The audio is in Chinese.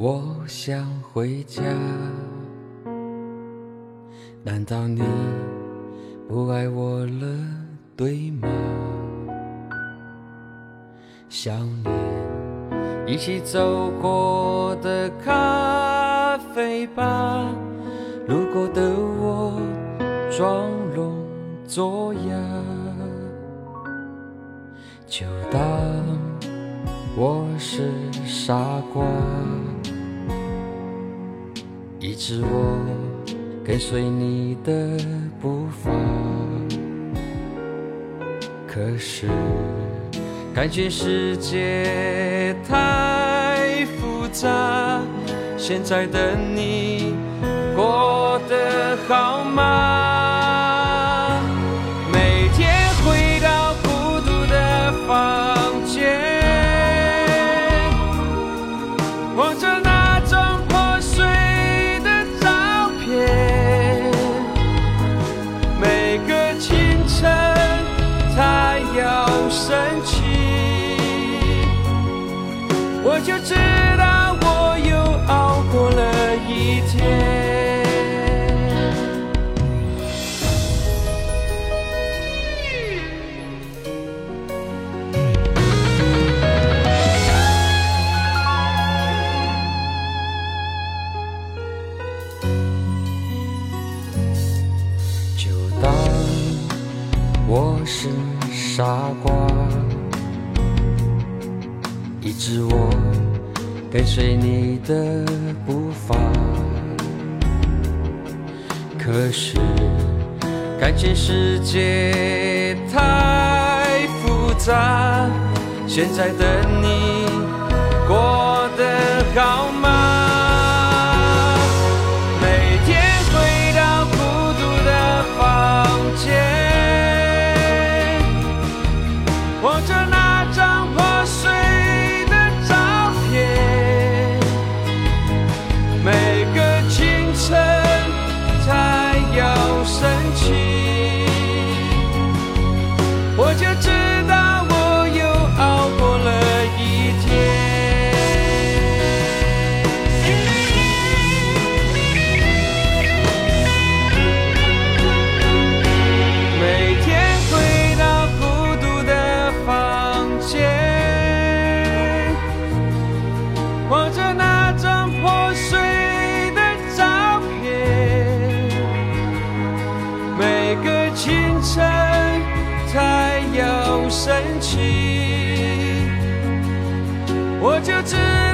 我想回家。难道你不爱我了，对吗？想念一起走过的咖啡吧，路过的我装聋作哑，就当我是傻瓜，一直我跟随你的步伐，可是。感情世界太复杂，现在的你过得好吗？就知道我又熬过了一天。就当我是傻瓜。一直我跟随你的步伐，可是感情世界太复杂，现在的你望着那张破碎的照片。每个清晨，太阳升起，我就知。